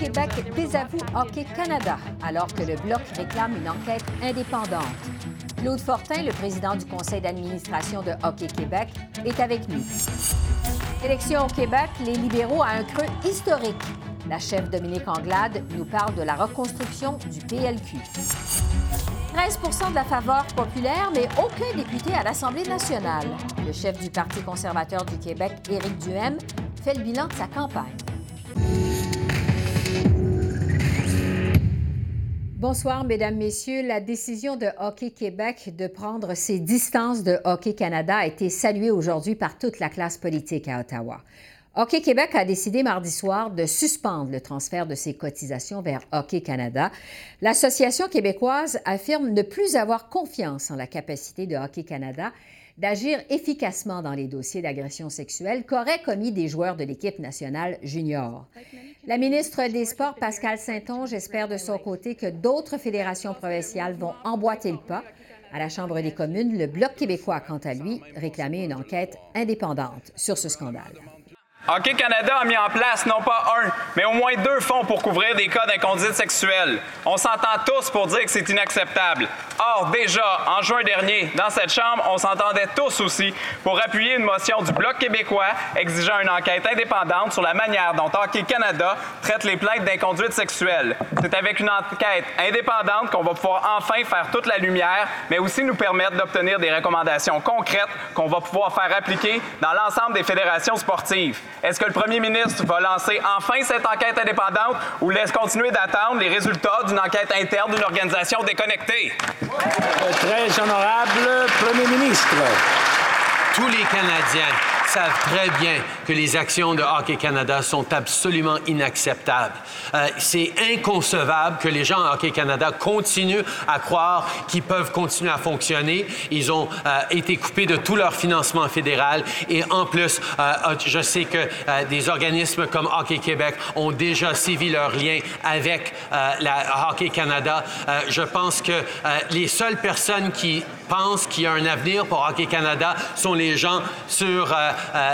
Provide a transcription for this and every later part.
Québec désavoue Hockey Canada alors que le Bloc réclame une enquête indépendante. Claude Fortin, le président du conseil d'administration de Hockey Québec, est avec nous. Élection au Québec, les libéraux à un creux historique. La chef Dominique Anglade nous parle de la reconstruction du PLQ. 13 de la faveur populaire, mais aucun député à l'Assemblée nationale. Le chef du Parti conservateur du Québec, Éric Duhem, fait le bilan de sa campagne. Bonsoir, Mesdames, Messieurs. La décision de Hockey Québec de prendre ses distances de Hockey Canada a été saluée aujourd'hui par toute la classe politique à Ottawa. Hockey Québec a décidé mardi soir de suspendre le transfert de ses cotisations vers Hockey Canada. L'Association québécoise affirme ne plus avoir confiance en la capacité de Hockey Canada d'agir efficacement dans les dossiers d'agression sexuelle qu'auraient commis des joueurs de l'équipe nationale junior. La ministre des Sports, Pascal Saint-Onge, espère de son côté que d'autres fédérations provinciales vont emboîter le pas. À la Chambre des communes, le Bloc québécois, quant à lui, réclamait une enquête indépendante sur ce scandale. Hockey Canada a mis en place non pas un, mais au moins deux fonds pour couvrir des cas d'inconduite sexuelle. On s'entend tous pour dire que c'est inacceptable. Or, déjà, en juin dernier, dans cette Chambre, on s'entendait tous aussi pour appuyer une motion du Bloc québécois exigeant une enquête indépendante sur la manière dont Hockey Canada traite les plaintes d'inconduite sexuelle. C'est avec une enquête indépendante qu'on va pouvoir enfin faire toute la lumière, mais aussi nous permettre d'obtenir des recommandations concrètes qu'on va pouvoir faire appliquer dans l'ensemble des fédérations sportives. Est-ce que le premier ministre va lancer enfin cette enquête indépendante ou laisse continuer d'attendre les résultats d'une enquête interne d'une organisation déconnectée? Très honorable Premier ministre. Tous les Canadiens savent très bien que les actions de Hockey Canada sont absolument inacceptables. Euh, c'est inconcevable que les gens à Hockey Canada continuent à croire qu'ils peuvent continuer à fonctionner. Ils ont euh, été coupés de tout leur financement fédéral et en plus, euh, je sais que des organismes comme Hockey Québec ont déjà sévi leurs liens avec Hockey Canada. je pense que les seules personnes qui pensent qu'il y a un avenir pour Hockey Canada sont les gens sur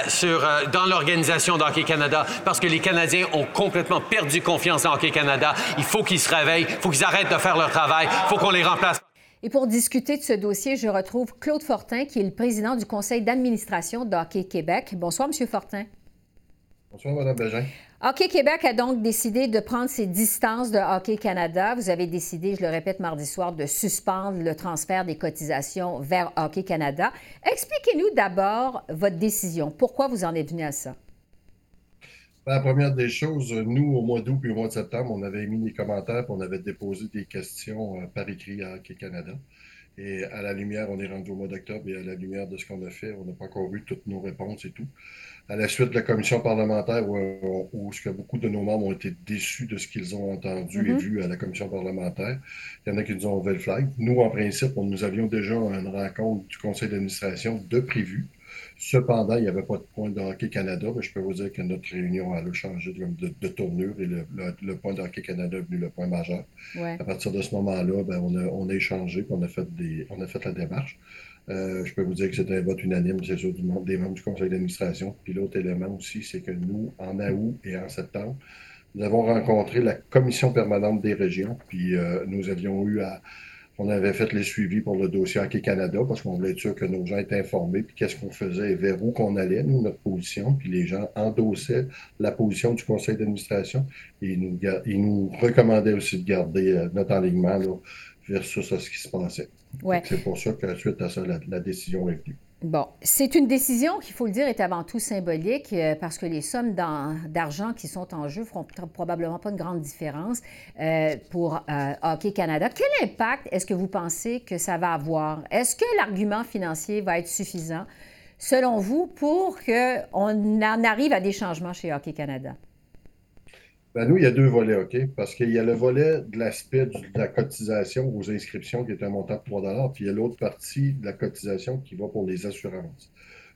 sur, euh, dans l'organisation d'Hockey Canada parce que les Canadiens ont complètement perdu confiance en Hockey Canada. Il faut qu'ils se réveillent, il faut qu'ils arrêtent de faire leur travail, il faut qu'on les remplace. Et pour discuter de ce dossier, je retrouve Claude Fortin, qui est le président du conseil d'administration d'Hockey Québec. Bonsoir, Monsieur Fortin. Bonsoir, Mme Bégin. Hockey Québec a donc décidé de prendre ses distances de Hockey Canada. Vous avez décidé, je le répète mardi soir, de suspendre le transfert des cotisations vers Hockey Canada. Expliquez-nous d'abord votre décision. Pourquoi vous en êtes venu à ça? Ben, la première des choses, nous, au mois d'août et au mois de septembre, on avait émis des commentaires, on avait déposé des questions euh, par écrit à Hockey Canada. Et à la lumière, on est rendu au mois d'octobre et à la lumière de ce qu'on a fait, on n'a pas encore eu toutes nos réponses et tout à la suite de la commission parlementaire où, où, que beaucoup de nos membres ont été déçus de ce qu'ils ont entendu et mm-hmm. vu à la commission parlementaire. Il y en a qui nous ont levé le flag. Nous, en principe, nous avions déjà une rencontre du conseil d'administration de prévu. Cependant, il n'y avait pas de point de Hockey Canada, mais je peux vous dire que notre réunion a changé de, de, tournure et le, point de Hockey Canada est venu le point majeur. À partir de ce moment-là, ben, on, a, on a échangé, on a fait des, on a fait la démarche. Euh, je peux vous dire que c'est un vote unanime, c'est sûr, du des membres du conseil d'administration. Puis l'autre élément aussi, c'est que nous, en août et en septembre, nous avons rencontré la commission permanente des régions, puis euh, nous avions eu à. On avait fait les suivis pour le dossier Hockey Canada parce qu'on voulait être sûr que nos gens étaient informés, puis qu'est-ce qu'on faisait vers où qu'on allait, nous, notre position. Puis les gens endossaient la position du conseil d'administration et ils nous, recommandaient aussi de garder euh, notre alignement versus ce qui se passait. C'est pour ça que suite à ça, la, décision est venue. Bon, c'est une décision qui, il faut le dire, est avant tout symbolique euh, parce que les sommes d'argent qui sont en jeu feront probablement pas une grande différence euh, pour euh, Hockey Canada. Quel impact est-ce que vous pensez que ça va avoir? Est-ce que l'argument financier va être suffisant, selon vous, pour qu'on en arrive à des changements chez Hockey Canada? Ben nous, il y a deux volets, OK? Parce qu'il y a le volet de l'aspect de la cotisation aux inscriptions qui est un montant de 3 puis il y a l'autre partie de la cotisation qui va pour les assurances.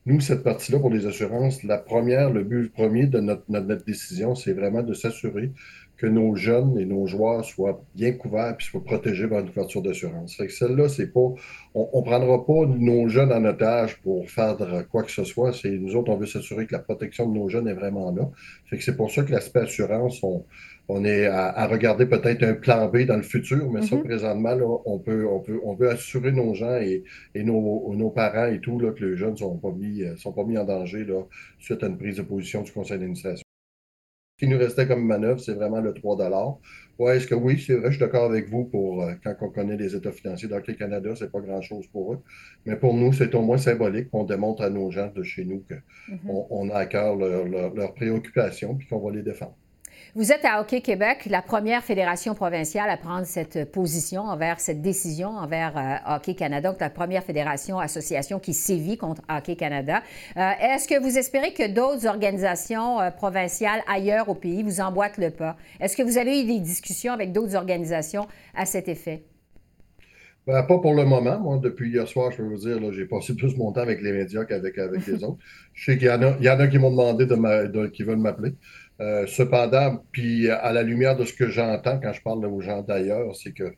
Nous, cette partie-là pour les assurances, la première, le but premier de notre, notre décision, c'est vraiment de s'assurer que nos jeunes et nos joueurs soient bien couverts et soient protégés par une couverture d'assurance. Fait que celle-là, c'est pas, on, ne prendra pas nos jeunes en otage pour faire quoi que ce soit. C'est nous autres, on veut s'assurer que la protection de nos jeunes est vraiment là. Fait que c'est pour ça que l'aspect assurance, on, on est à, regarder peut-être un plan B dans le futur, mais ça, mm-hmm. présentement, on, peut, on, peut, on veut assurer nos gens et, et nos, nos, parents et tout, là, que les jeunes ne sont, pas mis, sont pas mis en danger là, suite à une prise de position du conseil d'administration qui nous restait comme manœuvre, c'est vraiment le 3 Ouais, est-ce que oui, c'est vrai, je suis d'accord avec vous pour euh, quand on connaît les états financiers d'Hockey Canada, c'est pas grand-chose pour eux. Mais pour nous, c'est au moins symbolique qu'on démontre à nos gens de chez nous qu'on mm-hmm. a à cœur leurs préoccupations puis qu'on va les défendre. Vous êtes à Hockey Québec, la première fédération provinciale à prendre cette position envers cette décision envers euh, Hockey Canada, donc la première fédération association qui sévit contre Hockey Canada. Euh, est-ce que vous espérez que d'autres organisations euh, provinciales ailleurs au pays vous emboîtent le pas? Est-ce que vous avez eu des discussions avec d'autres organisations à cet effet? Ben, pas pour le moment. Moi, depuis hier soir, je peux vous dire, j'ai passé plus mon temps avec les médias qu'avec avec les autres. Je sais qu'il y, en a, y en a qui m'ont demandé de, qui veulent m'appeler. Euh, cependant, puis à la lumière de ce que j'entends quand je parle aux gens d'ailleurs, c'est que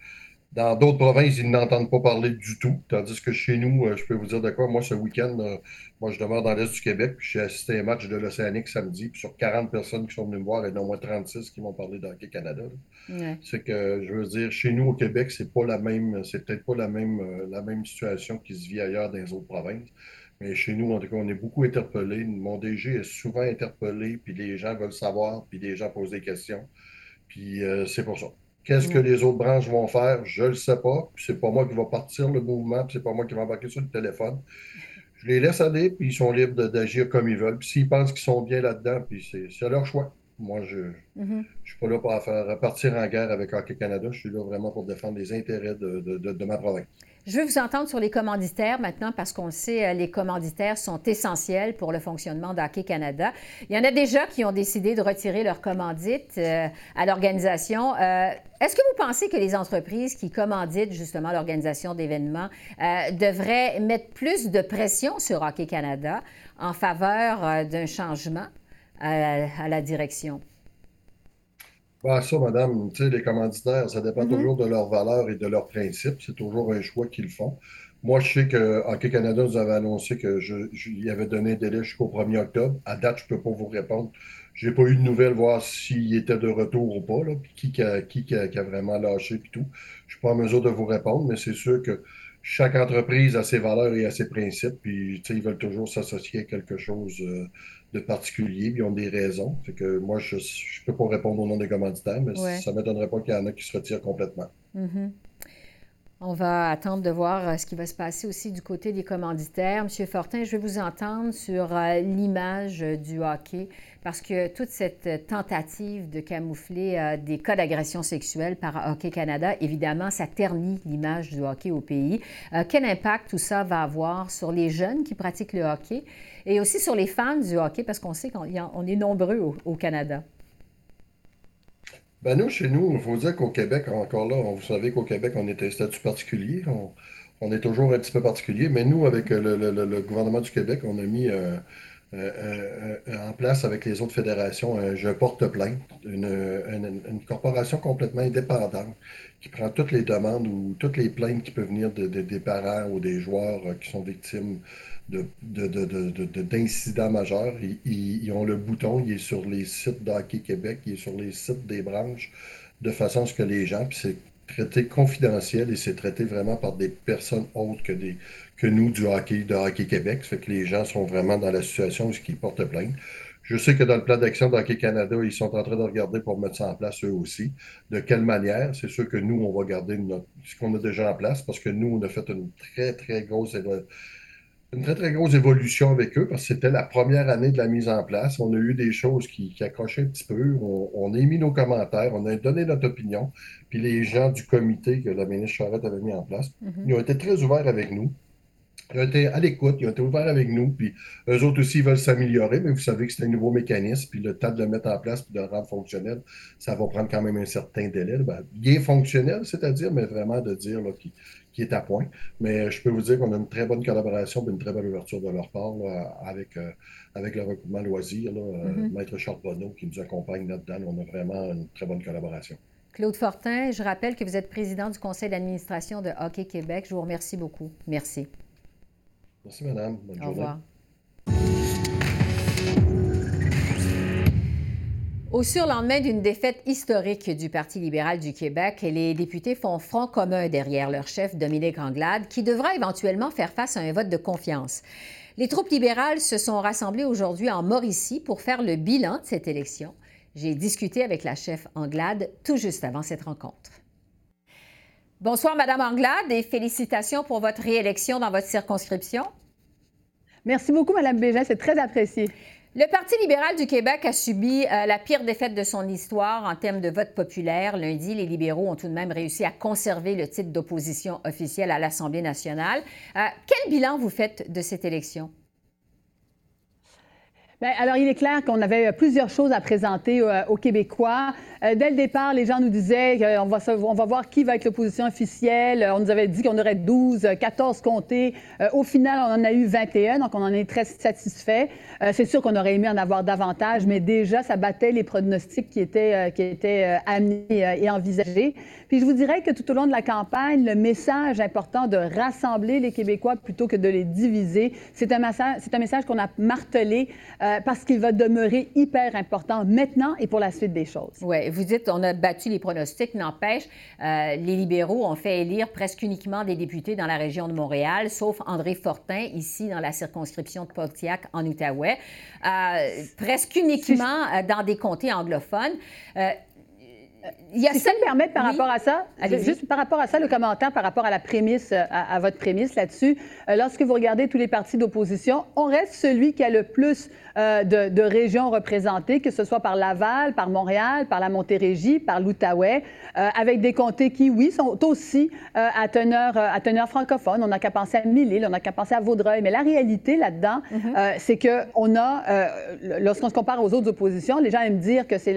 dans d'autres provinces, ils n'entendent pas parler du tout. Tandis que chez nous, euh, je peux vous dire de quoi, moi, ce week-end, euh, moi, je demeure dans l'Est du Québec, puis j'ai assisté à un match de l'Océanique samedi, puis sur 40 personnes qui sont venues me voir, il y en a au moins 36 qui m'ont parlé d'Hockey Canada. C'est que, je veux dire, chez nous, au Québec, c'est pas la même, c'est peut-être pas la même, la même situation qui se vit ailleurs dans les autres provinces. Mais chez nous, en tout cas, on est beaucoup interpellés. Mon DG est souvent interpellé, puis les gens veulent savoir, puis les gens posent des questions. Puis euh, c'est pour ça. Qu'est-ce que les autres branches vont faire? Je ne le sais pas. Puis c'est pas moi qui va partir le mouvement, puis c'est pas moi qui va embarquer sur le téléphone. Je les laisse aller, puis ils sont libres d'agir comme ils veulent. Puis s'ils pensent qu'ils sont bien là-dedans, puis c'est leur choix. Moi, je ne mm-hmm. suis pas là pour faire, partir en guerre avec Hockey Canada. Je suis là vraiment pour défendre les intérêts de, de ma province. Je veux vous entendre sur les commanditaires maintenant parce qu'on le sait, euh, les commanditaires sont essentiels pour le fonctionnement d'Hockey Canada. Il y en a déjà qui ont décidé de retirer leur commandite euh, à l'organisation. Euh, est-ce que vous pensez que les entreprises qui commanditent justement l'organisation d'événements devraient mettre plus de pression sur Hockey Canada en faveur d'un changement à la direction? Bah, ça, madame, tu sais, les commanditaires, ça dépend mm-hmm. toujours de leurs valeurs et de leurs principes. C'est toujours un choix qu'ils font. Moi, je sais que Hockey Canada nous avait annoncé que je, je avait donné un délai jusqu'au 1er octobre. À date, je ne peux pas vous répondre. Je n'ai pas eu de nouvelles, voir s'il était de retour ou pas, là, puis qui, a, qui, qui, a, vraiment lâché, puis tout. Je ne suis pas en mesure de vous répondre, mais c'est sûr que chaque entreprise a ses valeurs et a ses principes, puis ils veulent toujours s'associer à quelque chose euh, de particulier, puis ils ont des raisons. Fait que moi, je ne peux pas répondre au nom des commanditaires, mais ça ne m'étonnerait pas qu'il y en a qui se retirent complètement. Mm-hmm. On va attendre de voir euh, ce qui va se passer aussi du côté des commanditaires. Monsieur Fortin, je vais vous entendre sur euh, l'image du hockey, parce que toute cette tentative de camoufler euh, des cas d'agression sexuelle par Hockey Canada, évidemment, ça ternit l'image du hockey au pays. quel impact tout ça va avoir sur les jeunes qui pratiquent le hockey et aussi sur les fans du hockey, parce qu'on sait qu'on est nombreux au Canada? Ben nous, chez nous, il faut dire qu'au Québec, encore là, vous savez qu'au Québec, on est un statut particulier. On, est toujours un petit peu particulier, mais nous, avec le, gouvernement du Québec, on a mis euh, euh, euh, en place avec les autres fédérations Je porte plainte, une, corporation complètement indépendante qui prend toutes les demandes ou toutes les plaintes qui peuvent venir des parents ou des joueurs qui sont victimes d'incidents majeurs. Ils, ont le bouton, il est sur les sites d'Hockey Québec, il est sur les sites des branches, de façon à ce que les gens, puis traité confidentiel et c'est traité vraiment par des personnes autres que, nous du hockey, de Hockey Québec. Ça fait que les gens sont vraiment dans la situation où ils portent plainte. Je sais que dans le plan d'action d'Hockey Canada, ils sont en train de regarder pour mettre ça en place eux aussi. De quelle manière? C'est sûr que nous, on va garder ce qu'on a déjà en place parce que nous, on a fait une très, très grosse une très, très grosse évolution avec eux parce que c'était la première année de la mise en place. On a eu des choses qui, accrochaient un petit peu. On, a émis nos commentaires, on a donné notre opinion. Puis les gens du comité que la ministre Charette avait mis en place, mm-hmm. ils ont été très ouverts avec nous. ils ont été à l'écoute, ils ont été ouverts avec nous, puis eux autres aussi veulent s'améliorer, mais vous savez que c'est un nouveau mécanisme, puis le temps de le mettre en place puis de le rendre fonctionnel, ça va prendre quand même un certain délai. Ben, bien fonctionnel, c'est-à-dire, mais vraiment de dire qui, est à point. Mais je peux vous dire qu'on a une très bonne collaboration, une très bonne ouverture de leur part avec, euh, avec le recoupement loisir, là, euh, mm-hmm. Maître Charbonneau qui nous accompagne là-dedans. On a vraiment une très bonne collaboration. Claude Fortin, je rappelle que vous êtes président du conseil d'administration de Hockey Québec. Je vous remercie beaucoup. Merci. Merci, madame. Bonne Au revoir. Au surlendemain d'une défaite historique du Parti libéral du Québec, les députés font front commun derrière leur chef Dominique Anglade, qui devra éventuellement faire face à un vote de confiance. Les troupes libérales se sont rassemblées aujourd'hui en Mauricie pour faire le bilan de cette élection. J'ai discuté avec la chef Anglade tout juste avant cette rencontre. Bonsoir, Madame Anglade, et félicitations pour votre réélection dans votre circonscription. Merci beaucoup, Madame Bégin, c'est très apprécié. Le Parti libéral du Québec a subi euh, la pire défaite de son histoire en termes de vote populaire. Lundi, les libéraux ont tout de même réussi à conserver le titre d'opposition officielle à l'Assemblée nationale. Euh, quel bilan vous faites de cette élection? Bien, alors, il est clair qu'on avait plusieurs choses à présenter euh, aux Québécois. Euh, dès le départ, les gens nous disaient qu'on va, voir qui va être l'opposition officielle. On nous avait dit qu'on aurait 12, 14 comtés. Euh, au final, on en a eu 21, donc on en est très satisfait. C'est sûr qu'on aurait aimé en avoir davantage, mais déjà, ça battait les pronostics qui étaient, amenés et envisagés. Puis je vous dirais que tout au long de la campagne, le message important de rassembler les Québécois plutôt que de les diviser, c'est un message qu'on a martelé parce qu'il va demeurer hyper important maintenant et pour la suite des choses. Oui, vous dites on a battu les pronostics, n'empêche, euh, les libéraux ont fait élire presque uniquement des députés dans la région de Montréal, sauf André Fortin, ici dans la circonscription de Pontiac, en Outaouais, euh, presque uniquement euh, dans des comtés anglophones. Il y a si ça me permet par rapport à ça, juste par rapport à ça, le commentaire par rapport à la prémisse, à, votre prémisse là-dessus. lorsque vous regardez tous les partis d'opposition, on reste celui qui a le plus euh, de, régions représentées, que ce soit par Laval, par Montréal, par la Montérégie, par l'Outaouais, euh, avec des comtés qui, oui, sont aussi euh, à, teneur, à teneur francophone. On n'a qu'à penser à Mille-Îles, on n'a qu'à penser à Vaudreuil. Mais la réalité là-dedans, mhm. c'est qu'on a, lorsqu'on se compare aux autres oppositions, les gens aiment dire que c'est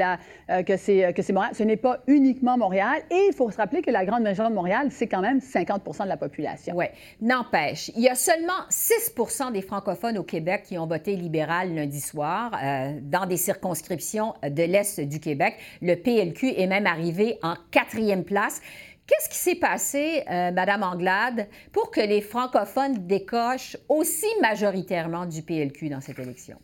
que c'est que c'est Montréal. Ce n'est pas uniquement Montréal. Et il faut se rappeler que la grande région de Montréal, c'est quand même 50% de la population. Oui. N'empêche, il y a seulement 6% des francophones au Québec qui ont voté libéral lundi soir euh, dans des circonscriptions de l'Est du Québec. Le PLQ est même arrivé en quatrième place. Qu'est-ce qui s'est passé, euh, Madame Anglade, pour que les francophones décochent aussi majoritairement du PLQ dans cette élection?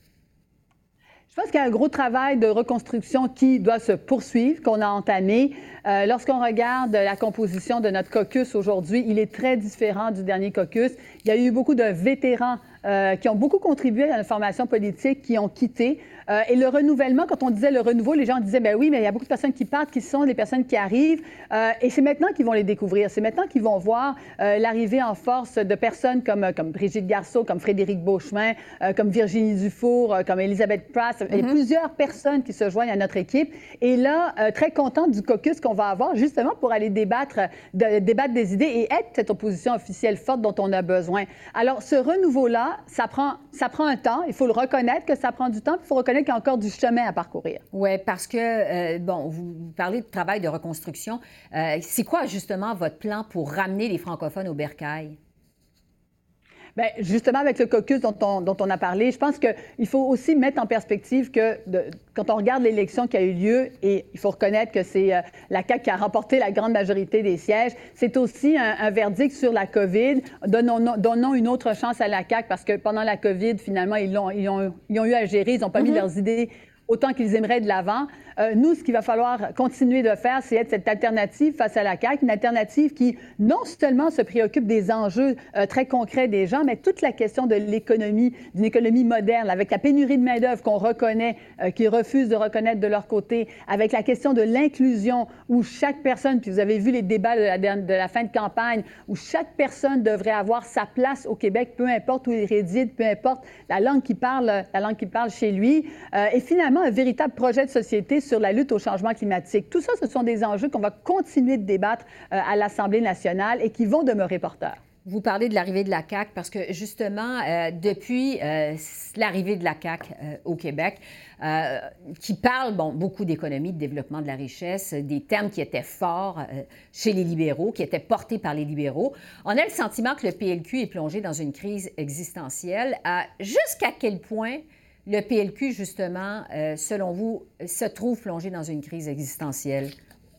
Je pense qu'il y a un gros travail de reconstruction qui doit se poursuivre, qu'on a entamé. Euh, lorsqu'on regarde la composition de notre caucus aujourd'hui, il est très différent du dernier caucus. Il y a eu beaucoup de vétérans euh, qui ont beaucoup contribué à la formation politique, qui ont quitté. Euh, et le renouvellement, quand on disait le renouveau, les gens disaient, ben oui, mais il y a beaucoup de personnes qui partent, qui sont des personnes qui arrivent. Euh, et c'est maintenant qu'ils vont les découvrir. C'est maintenant qu'ils vont voir l'arrivée en force de personnes comme, comme Brigitte Garceau, comme Frédéric Beauchemin, comme Virginie Dufour, comme Elisabeth Pratt. Il y a mm-hmm. plusieurs personnes qui se joignent à notre équipe. Et là, très contente du caucus qu'on va avoir, justement pour aller débattre, de, débattre des idées et être cette opposition officielle forte dont on a besoin. Alors, ce renouveau-là, ça prend, ça prend un temps. Il faut le reconnaître que ça prend du temps. Il faut reconnaître qu'il y a encore du chemin à parcourir. Oui, parce que, euh, bon, vous parlez de travail de reconstruction. Euh, c'est quoi, justement, votre plan pour ramener les francophones au bercail? Bien, justement, avec le caucus dont on, dont on a parlé, je pense qu'il faut aussi mettre en perspective que quand on regarde l'élection qui a eu lieu, et il faut reconnaître que c'est euh, la CAQ qui a remporté la grande majorité des sièges, c'est aussi un, verdict sur la COVID. Donnons, donnons, une autre chance à la CAQ parce que pendant la COVID, finalement, ils, ont, ils, ont, ils ont eu à gérer, ils n'ont pas mis mm-hmm. leurs idées autant qu'ils aimeraient de l'avant. Euh, nous, ce qu'il va falloir continuer de faire, c'est être cette alternative face à la CAQ, une alternative qui non seulement se préoccupe des enjeux euh, très concrets des gens, mais toute la question de l'économie, d'une économie moderne, avec la pénurie de main-d'œuvre qu'on reconnaît, euh, qu'ils refusent de reconnaître de leur côté, avec la question de l'inclusion, où chaque personne, puis vous avez vu les débats de la, de la, fin de campagne, où chaque personne devrait avoir sa place au Québec, peu importe où il réside, peu importe la langue qu'il parle, la langue qu'il parle chez lui, et finalement un véritable projet de société sur la lutte au changement climatique. Tout ça, ce sont des enjeux qu'on va continuer de débattre euh, à l'Assemblée nationale et qui vont demeurer porteurs. Vous parlez de l'arrivée de la CAQ parce que justement, euh, depuis euh, l'arrivée de la euh, au Québec, qui parle bon, beaucoup d'économie, de développement de la richesse, des termes qui étaient forts chez les libéraux, qui étaient portés par les libéraux, on a le sentiment que le PLQ est plongé dans une crise existentielle. Jusqu'à quel point le PLQ, justement, selon vous, se trouve plongé dans une crise existentielle?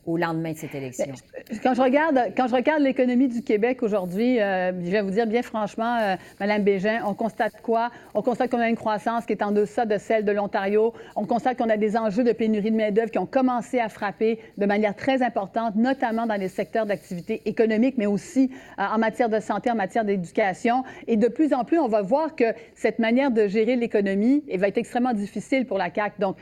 Au lendemain de cette élection? Quand je regarde, l'économie du Québec aujourd'hui, euh, je vais vous dire bien franchement, euh, Madame Bégin, on constate quoi? On constate qu'on a une croissance qui est en deçà de celle de l'Ontario. On constate qu'on a des enjeux de pénurie de main-d'œuvre qui ont commencé à frapper de manière très importante, notamment dans les secteurs d'activité économique, mais aussi euh, en matière de santé, en matière d'éducation. Et de plus en plus, on va voir que cette manière de gérer l'économie va être extrêmement difficile pour la CAQ. Donc,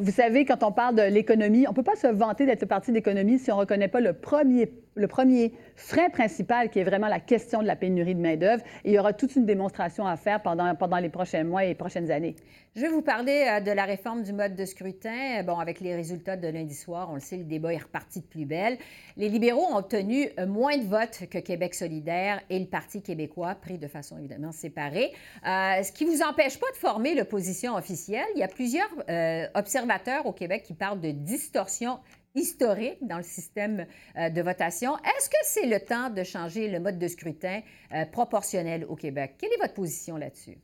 vous savez, quand on parle de l'économie, on ne peut pas se vanter d'être parti économie si on ne reconnaît pas le premier, le premier frein principal qui est vraiment la question de la pénurie de main-d'œuvre. Il y aura toute une démonstration à faire pendant, pendant les prochains mois et les prochaines années. Je vais vous parler euh, de la réforme du mode de scrutin. Bon, avec les résultats de lundi soir, on le sait, le débat est reparti de plus belle. Les libéraux ont obtenu euh, moins de votes que Québec solidaire et le Parti québécois, pris de façon évidemment séparée, euh, ce qui ne vous empêche pas de former l'opposition officielle. Il y a plusieurs observateurs au Québec qui parlent de distorsion historique dans le système euh, de votation. Est-ce que c'est le temps de changer le mode de scrutin euh, proportionnel au Québec? Quelle est votre position là-dessus?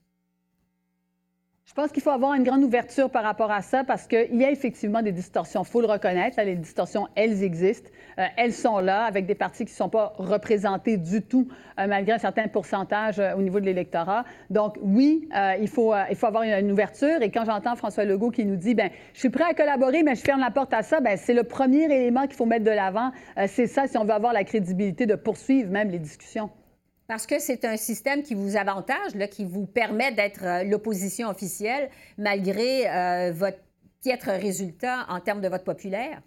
Je pense qu'il faut avoir une grande ouverture par rapport à ça parce qu'il y a effectivement des distorsions. Il faut le reconnaître. les distorsions, elles existent. Euh, elles sont là avec des partis qui ne sont pas représentés du tout euh, malgré un certain pourcentage euh, au niveau de l'électorat. Donc, oui, il, faut, il faut avoir une, ouverture. Et quand j'entends François Legault qui nous dit, ben je suis prêt à collaborer, mais je ferme la porte à ça, ben c'est le premier élément qu'il faut mettre de l'avant. c'est ça si on veut avoir la crédibilité de poursuivre même les discussions. Parce que c'est un système qui vous avantage, là, qui vous permet d'être euh, l'opposition officielle malgré euh, votre piètre résultat en termes de vote populaire?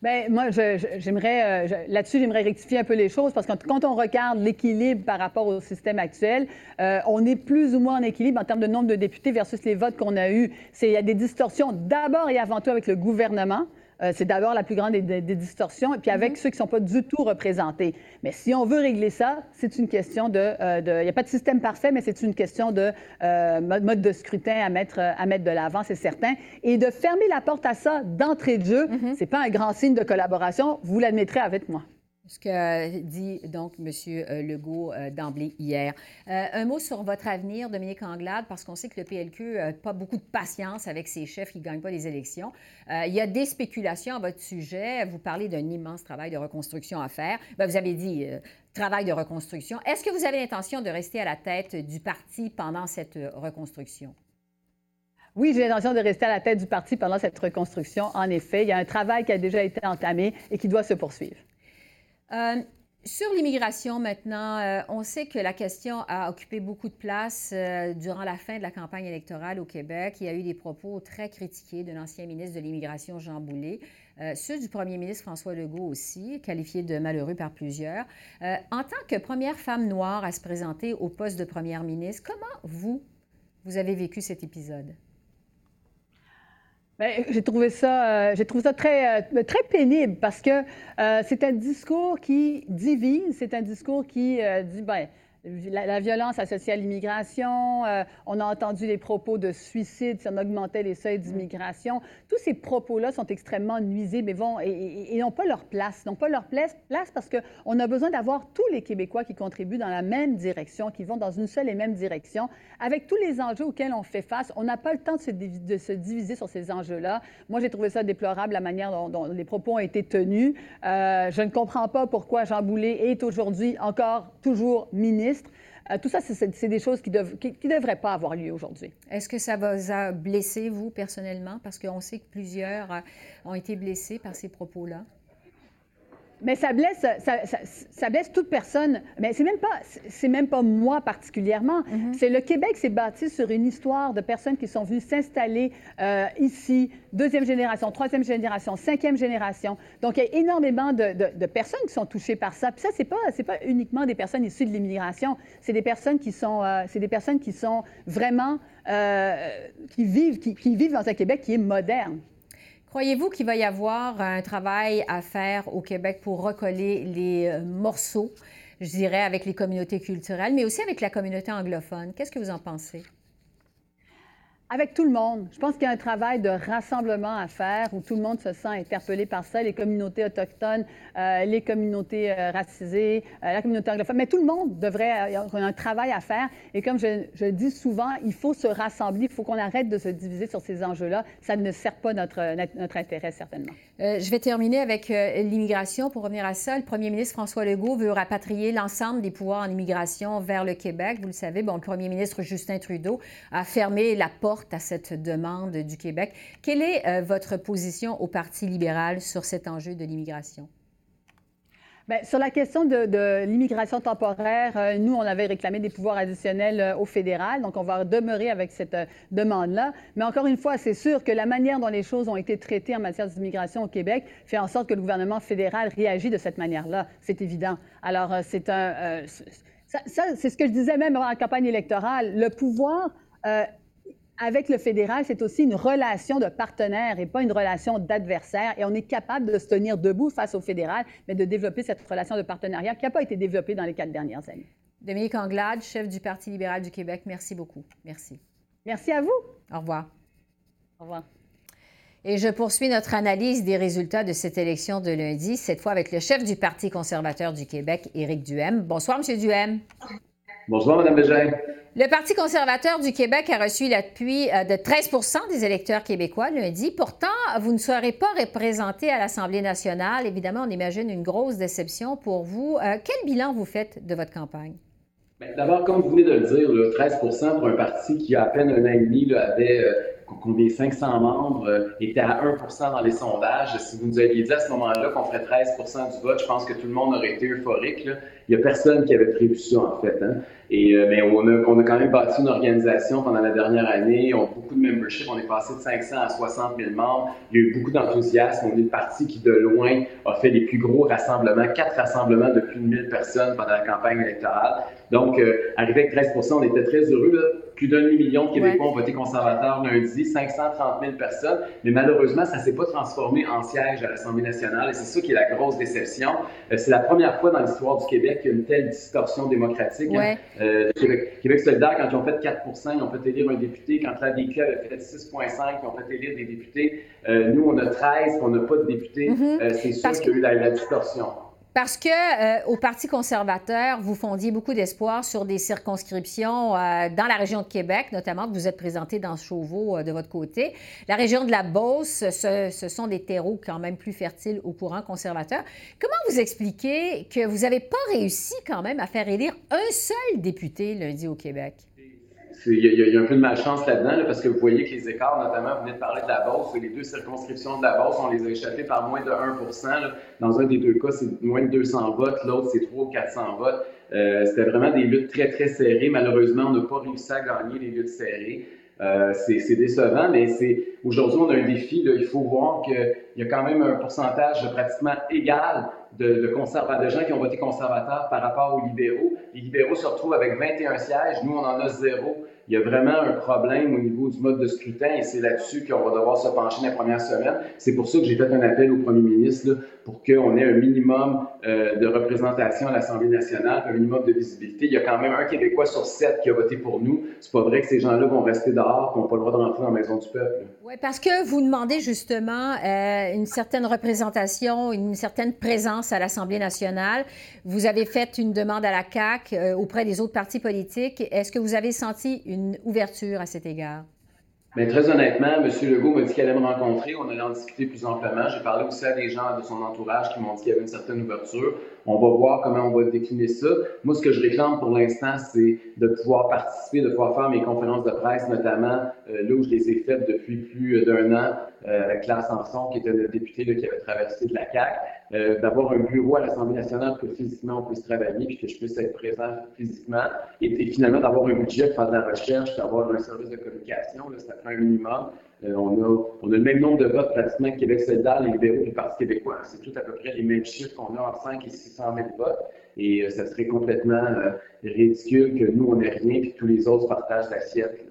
Bien, moi, j'aimerais, euh, là-dessus, j'aimerais rectifier un peu les choses parce que quand on regarde l'équilibre par rapport au système actuel, on est plus ou moins en équilibre en termes de nombre de députés versus les votes qu'on a eus. Il y a des distorsions d'abord et avant tout avec le gouvernement. Euh, c'est d'abord la plus grande des, distorsions, et puis avec mhm. ceux qui ne sont pas du tout représentés. Mais si on veut régler ça, c'est une question de... Euh, il n'y a pas de système parfait, mais c'est une question de euh, mode, de scrutin à mettre, à mettre de l'avant, c'est certain. Et de fermer la porte à ça d'entrée de jeu, ce n'est pas un grand signe de collaboration, vous l'admettrez avec moi ce que dit donc M. Euh, Legault euh, d'emblée hier. Euh, un mot sur votre avenir, Dominique Anglade, parce qu'on sait que le PLQ n'a pas beaucoup de patience avec ses chefs qui ne gagnent pas les élections. il y a des spéculations à votre sujet. Vous parlez d'un immense travail de reconstruction à faire. Ben, vous avez dit travail de reconstruction. Est-ce que vous avez l'intention de rester à la tête du parti pendant cette reconstruction? Oui, j'ai l'intention de rester à la tête du parti pendant cette reconstruction. En effet, il y a un travail qui a déjà été entamé et qui doit se poursuivre. Euh, sur l'immigration maintenant, euh, on sait que la question a occupé beaucoup de place euh, durant la fin de la campagne électorale au Québec. Il y a eu des propos très critiqués de l'ancien ministre de l'Immigration, Jean Boulet, ceux du premier ministre François Legault aussi, qualifiés de malheureux par plusieurs. en tant que première femme noire à se présenter au poste de première ministre, comment vous, vous avez vécu cet épisode? Ben, j'ai trouvé ça, euh, j'ai trouvé ça très, euh, pénible parce que euh, c'est un discours qui divise, c'est un discours qui dit, ben, la, violence associée à l'immigration, euh, on a entendu les propos de suicide si on augmentait les seuils d'immigration. Tous ces propos-là sont extrêmement nuisibles et, n'ont pas leur place. N'ont pas leur place, parce qu'on a besoin d'avoir tous les Québécois qui contribuent dans la même direction, qui vont dans une seule et même direction. Avec tous les enjeux auxquels on fait face, on n'a pas le temps de se, de se, diviser sur ces enjeux-là. Moi, j'ai trouvé ça déplorable, la manière dont, les propos ont été tenus. Euh, je ne comprends pas pourquoi Jean Boulet est aujourd'hui encore toujours ministre euh, tout ça, c'est des choses qui ne devraient pas avoir lieu aujourd'hui. Est-ce que ça vous a blessé, vous, personnellement? Parce qu'on sait que plusieurs euh, ont été blessés par ces propos-là. Mais ça blesse, ça, blesse toute personne. Mais c'est même pas, c'est même pas moi particulièrement. Mm-hmm. C'est le Québec s'est bâti sur une histoire de personnes qui sont venues s'installer euh, ici, deuxième génération, troisième génération, cinquième génération. Donc il y a énormément de, personnes qui sont touchées par ça. Puis ça c'est pas, c'est pas uniquement des personnes issues de l'immigration. C'est des personnes qui sont, euh, c'est des personnes qui sont vraiment euh, qui vivent, qui, qui vivent dans un Québec qui est moderne. Croyez-vous qu'il va y avoir un travail à faire au Québec pour recoller les euh, morceaux je dirais, avec les communautés culturelles, mais aussi avec la communauté anglophone? Qu'est-ce que vous en pensez? Avec tout le monde. Je pense qu'il y a un travail de rassemblement à faire où tout le monde se sent interpellé par ça, les communautés autochtones, euh, les communautés euh, racisées, euh, la communauté anglophone. Mais tout le monde devrait avoir un travail à faire. Et comme je, je dis souvent, il faut se rassembler, il faut qu'on arrête de se diviser sur ces enjeux-là. Ça ne sert pas notre, notre intérêt, certainement. je vais terminer avec l'immigration. Pour revenir à ça, le premier ministre François Legault veut rapatrier l'ensemble des pouvoirs en immigration vers le Québec. Vous le savez, bon, le premier ministre Justin Trudeau a fermé la porte à cette demande du Québec. Quelle est euh, votre position au Parti libéral sur cet enjeu de l'immigration? Bien, sur la question de, l'immigration temporaire, euh, nous, on avait réclamé des pouvoirs additionnels euh, au fédéral, donc on va demeurer avec cette demande-là. Mais encore une fois, c'est sûr que la manière dont les choses ont été traitées en matière d'immigration au Québec fait en sorte que le gouvernement fédéral réagit de cette manière-là. C'est évident. Alors, c'est un... ça, c'est ce que je disais même en campagne électorale. Le pouvoir avec le fédéral, c'est aussi une relation de partenaire et pas une relation d'adversaire. Et on est capable de se tenir debout face au fédéral, mais de développer cette relation de partenariat qui n'a pas été développée dans les quatre dernières années. Dominique Anglade, chef du Parti libéral du Québec, merci beaucoup. Merci. Merci à vous. Au revoir. Au revoir. Et je poursuis notre analyse des résultats de cette élection de lundi, cette fois avec le chef du Parti conservateur du Québec, Éric Duhem. Bonsoir, M. Duhem. Bonsoir, Mme Bégin. Le Parti conservateur du Québec a reçu l'appui euh, de 13 des électeurs québécois lundi. Pourtant, vous ne serez pas représenté à l'Assemblée nationale. Évidemment, on imagine une grosse déception pour vous. Euh, quel bilan vous faites de votre campagne? D'abord, comme vous venez de le dire, 13 pour un parti qui, à peine un an et demi, avait euh, combien 500 membres, était à 1% dans les sondages. Si vous nous aviez dit à ce moment-là qu'on ferait 13 du vote, je pense que tout le monde aurait été euphorique. Il n'y a personne qui avait prévu ça, en fait. Hein. Et, euh, mais on a, on a, quand même bâti une organisation pendant la dernière année. On a beaucoup de membership. On est passé de 500 à 60 000 membres. Il y a eu beaucoup d'enthousiasme. On est une partie qui, de loin, a fait les plus gros rassemblements, quatre rassemblements de plus de 1000 personnes pendant la campagne électorale. Donc, euh, arrivé avec 13 on était très heureux. Là. Plus d'un demi-million de Québécois ont voté conservateur lundi, 530 000 personnes. Mais malheureusement, ça ne s'est pas transformé en siège à l'Assemblée nationale. Et c'est ça qui est la grosse déception. Euh, c'est la première fois dans l'histoire du Québec qu'il y a une telle distorsion démocratique. Hein. Euh, Québec, solidaire, quand ils ont fait 4% ils ont fait élire un député. Quand l'ADQ a fait 6,5 ils ont fait élire des députés. Euh, nous, on a 13, on n'a pas de députés. Mm-hmm. c'est sûr qu'il y a eu la distorsion. Parce que euh, au Parti conservateur, vous fondiez beaucoup d'espoir sur des circonscriptions euh, dans la région de Québec, notamment, vous êtes présenté dans Chauveau euh, de votre côté. La région de la Beauce, ce, sont des terreaux quand même plus fertiles au courant conservateur. Comment vous expliquez que vous n'avez pas réussi quand même à faire élire un seul député lundi au Québec? Il y, a un peu de malchance là-dedans, parce que vous voyez que les écarts, notamment, vous venez de parler de la Beauce, les deux circonscriptions de la Beauce, on les a échappés par moins de 1 Dans un des deux cas, c'est moins de 200 votes, l'autre, c'est 300 ou 400 votes. Euh, c'était vraiment des luttes très, très serrées. Malheureusement, on n'a pas réussi à gagner les luttes serrées. Euh, c'est décevant, mais c'est aujourd'hui, on a un défi. Là, il faut voir qu'il y a quand même un pourcentage pratiquement égal de, de, de gens qui ont voté conservateur par rapport aux libéraux. Les libéraux se retrouvent avec 21 sièges. Nous, on en a zéro il y a vraiment un problème au niveau du mode de scrutin et c'est là-dessus qu'on va devoir se pencher dans les premières semaines. C'est pour ça que j'ai fait un appel au premier ministre pour qu'on ait un minimum euh, de représentation à l'Assemblée nationale, un minimum de visibilité. Il y a quand même un Québécois sur sept qui a voté pour nous. C'est pas vrai que ces gens-là vont rester dehors et n'ont pas le droit de rentrer dans la maison du peuple. Oui, parce que vous demandez justement euh, une certaine représentation, une certaine présence à l'Assemblée nationale. Vous avez fait une demande à la CAQ euh, auprès des autres partis politiques. Est-ce que vous avez senti une une ouverture à cet égard? Bien, très honnêtement, M. Legault m'a dit qu'il allait me rencontrer. On allait en discuter plus amplement. J'ai parlé aussi à des gens de son entourage qui m'ont dit qu'il y avait une certaine ouverture. On va voir comment on va décliner ça. Moi, ce que je réclame pour l'instant, c'est de pouvoir participer, de pouvoir faire mes conférences de presse, notamment euh, là où je les ai faites depuis plus d'un an euh, Claire Sanson, qui était le député qui avait traversé de la CAQ, euh, d'avoir un bureau à l'Assemblée nationale pour que physiquement on puisse travailler, puis que je puisse être présent physiquement, et, finalement d'avoir un budget pour faire de la recherche, d'avoir un service de communication, là, ça fait un minimum. Euh, on, a, on, a, le même nombre de votes pratiquement que Québec solidaire, les libéraux le Parti québécois. C'est tout à peu près les mêmes chiffres qu'on a entre 5 et 600 000 votes. Et euh, ça serait complètement ridicule que nous, on n'ait rien que tous les autres partagent l'assiette.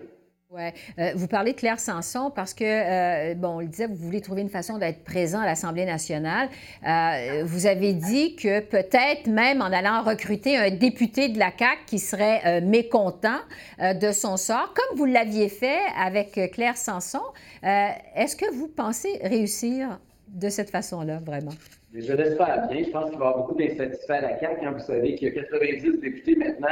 Ouais. Euh, vous parlez de Claire Sanson parce que, euh, bon, on le disait, vous voulez trouver une façon d'être présent à l'Assemblée nationale. Euh, vous avez dit que peut-être même en allant recruter un député de la CAQ qui serait mécontent de son sort, comme vous l'aviez fait avec Claire Sanson. Est-ce que vous pensez réussir de cette façon-là, vraiment? Je l'espère bien. Je pense qu'il va y avoir beaucoup d'insatisfaits à la CAQ. Hein. Vous savez qu'il y a 90 députés maintenant.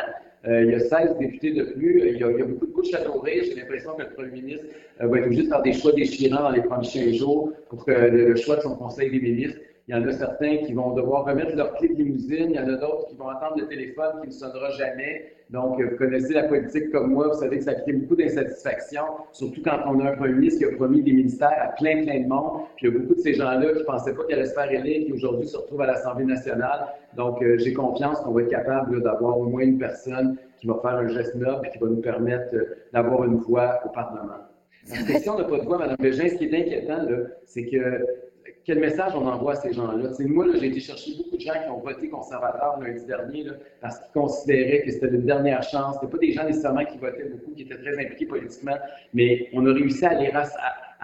Euh, il y a 16 députés de plus. Il y a, beaucoup de couches à nourrir. J'ai l'impression que le premier ministre euh, va être obligé de faire des choix déchirants dans les prochains jours pour que le choix de son conseil des ministres il y en a certains qui vont devoir remettre leur clé de limousine. Il y en a d'autres qui vont attendre le téléphone qui ne sonnera jamais. Donc, vous connaissez la politique comme moi. Vous savez que ça crée beaucoup d'insatisfaction, surtout quand on a un premier ministre qui a promis des ministères à plein, plein de monde. Puis il y a beaucoup de ces gens-là qui ne pensaient pas qu'ils allaient se faire élire, qui aujourd'hui se retrouvent à l'Assemblée nationale. Donc, euh, j'ai confiance qu'on va être capable d'avoir au moins une personne qui va faire un geste noble et qui va nous permettre euh, d'avoir une voix au Parlement. Si on n'a pas de voix, Mme Bégin, ce qui est inquiétant, c'est que quel message on envoie à ces gens-là? moi, j'ai été chercher beaucoup de gens qui ont voté conservateur lundi dernier parce qu'ils considéraient que c'était une dernière chance. Ce pas des gens nécessairement qui votaient beaucoup, qui étaient très impliqués politiquement, mais on a réussi à les,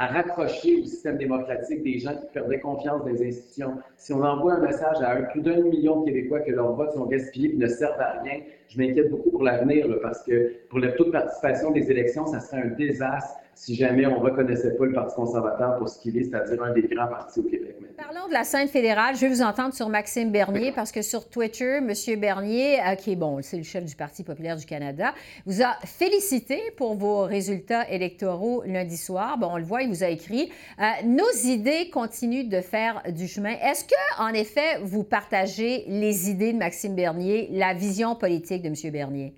raccrocher au système démocratique des gens qui perdaient confiance dans les institutions. Si on envoie un message à plus d'un million de Québécois que leurs votes sont gaspillés et ne servent à rien, je m'inquiète beaucoup pour l'avenir parce que pour le taux de participation des élections, ça serait un désastre si jamais on ne reconnaissait pas le Parti conservateur pour ce qu'il est, c'est-à-dire un des grands partis au Québec. Parlons de la scène fédérale. Je vais vous entendre sur Maxime Bernier parce que sur Twitter, M. Bernier, euh, qui est bon, c'est le chef du Parti populaire du Canada, vous a félicité pour vos résultats électoraux lundi soir. Bon, on le voit, il vous a écrit euh, Nos idées continuent de faire du chemin. Est-ce que, en effet, vous partagez les idées de Maxime Bernier, la vision politique de M. Bernier?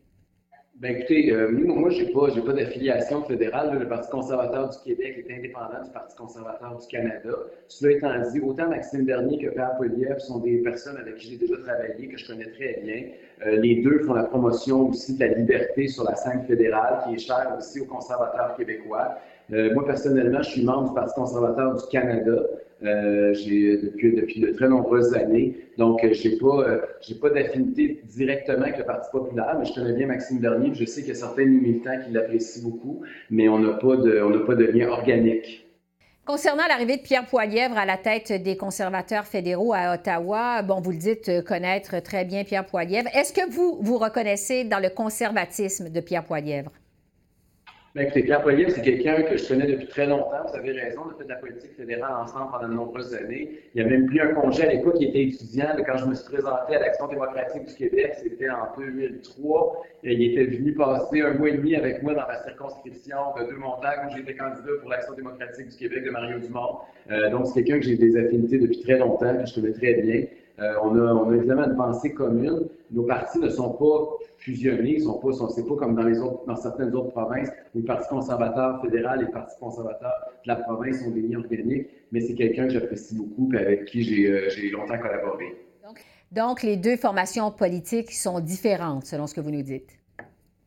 Bien, écoutez, euh, moi, je n'ai pas, pas d'affiliation fédérale. Le Parti conservateur du Québec est indépendant du Parti conservateur du Canada. Cela étant dit, autant Maxime Bernier que Père Poliev sont des personnes avec qui j'ai déjà travaillé, que je connais très bien. Euh, les deux font la promotion aussi de la liberté sur la scène fédérale, qui est chère aussi aux conservateurs québécois. Euh, moi, personnellement, je suis membre du Parti conservateur du Canada. Euh, j'ai depuis, de très nombreuses années. Donc, euh, je n'ai pas, euh, pas d'affinité directement avec le Parti populaire, mais je connais bien Maxime Bernier. Je sais qu'il y a certains militants qui l'apprécient beaucoup, mais on n'a pas, de, pas de lien organique. Concernant l'arrivée de Pierre Poilièvre à la tête des conservateurs fédéraux à Ottawa, bon, vous le dites connaître très bien Pierre Poilièvre. Est-ce que vous vous reconnaissez dans le conservatisme de Pierre Poilièvre? Bien, écoutez, Pierre c'est quelqu'un que je connais depuis très longtemps. Vous avez raison, on a fait de la politique fédérale ensemble pendant de nombreuses années. Il a même pris un congé à l'époque, il était étudiant. Quand je me suis présenté à l'Action démocratique du Québec, c'était en 2003. Et il était venu passer un mois et demi avec moi dans ma circonscription de Deux-Montagnes, où j'étais candidat pour l'Action démocratique du Québec de Mario Dumont. Euh, donc, c'est quelqu'un que j'ai des affinités depuis très longtemps, que je connais très bien. Euh, on, a, on, a, évidemment une pensée commune. Nos partis ne sont pas fusionnés, sont pas, c'est pas comme dans certaines autres provinces où le Parti conservateur fédéral et le Parti conservateur de la province sont des liens organiques, mais c'est quelqu'un que j'apprécie beaucoup et avec qui j'ai, euh, longtemps collaboré. Donc, les deux formations politiques sont différentes, selon ce que vous nous dites?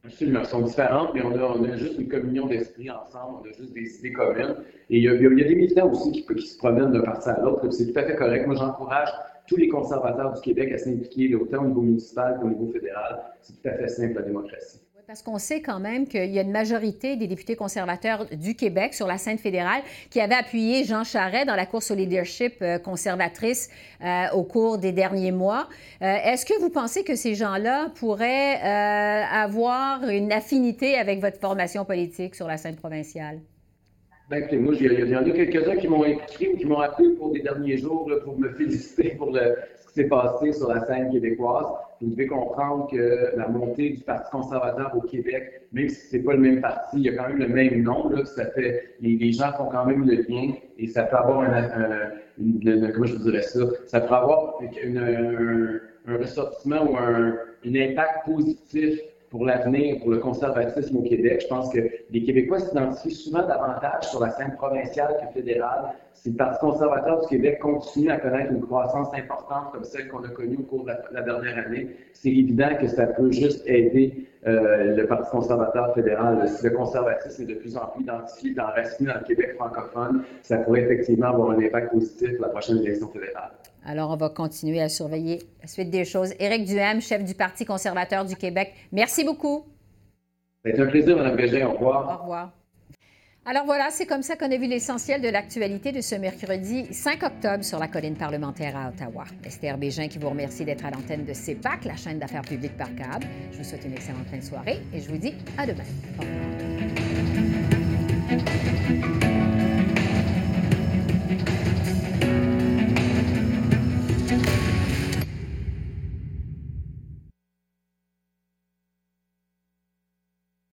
Absolument, sont différentes, mais on a, juste une communion d'esprit ensemble, on a juste des idées communes. Et il y a, il y a des militants aussi qui, qui se promènent d'un parti à l'autre, c'est tout à fait correct. Moi, j'encourage tous les conservateurs du Québec à s'impliquer autant au niveau municipal qu'au niveau fédéral. C'est tout à fait simple, la démocratie. Parce qu'on sait quand même qu'il y a une majorité des députés conservateurs du Québec sur la scène fédérale qui avaient appuyé Jean Charest dans la course au leadership euh, conservatrice euh, au cours des derniers mois. Euh, est-ce que vous pensez que ces gens-là pourraient avoir une affinité avec votre formation politique sur la scène provinciale? Ben, écoutez, moi, il y en a quelques-uns qui m'ont écrit qui m'ont appelé pour des derniers jours pour me féliciter pour le, s'est passé sur la scène québécoise. Vous devez comprendre que la montée du Parti conservateur au Québec, même si c'est pas le même parti, il y a quand même le même nom. Là, ça fait, les, gens font quand même le lien et ça peut avoir un, comment je dirais ça, ça peut avoir un, ressortiment ou un impact positif pour l'avenir, pour le conservatisme au Québec. Je pense que les Québécois s'identifient souvent davantage sur la scène provinciale que fédérale. Si le Parti conservateur du Québec continue à connaître une croissance importante comme celle qu'on a connue au cours de la, dernière année, c'est évident que ça peut juste aider euh, le Parti conservateur fédéral. Si le conservatisme est de plus en plus identifié, enraciné dans le Québec francophone, ça pourrait effectivement avoir un impact positif pour la prochaine élection fédérale. Alors, on va continuer à surveiller la suite des choses. Éric Duhem, chef du Parti conservateur du Québec, merci beaucoup. C'est un plaisir, Mme Bégin. Au revoir. Au revoir. Alors voilà, c'est comme ça qu'on a vu l'essentiel de l'actualité de ce mercredi 5 octobre sur la colline parlementaire à Ottawa. Esther Bégin qui vous remercie d'être à l'antenne de CEPAC, la chaîne d'affaires publiques par câble. Je vous souhaite une excellente fin de soirée et je vous dis à demain.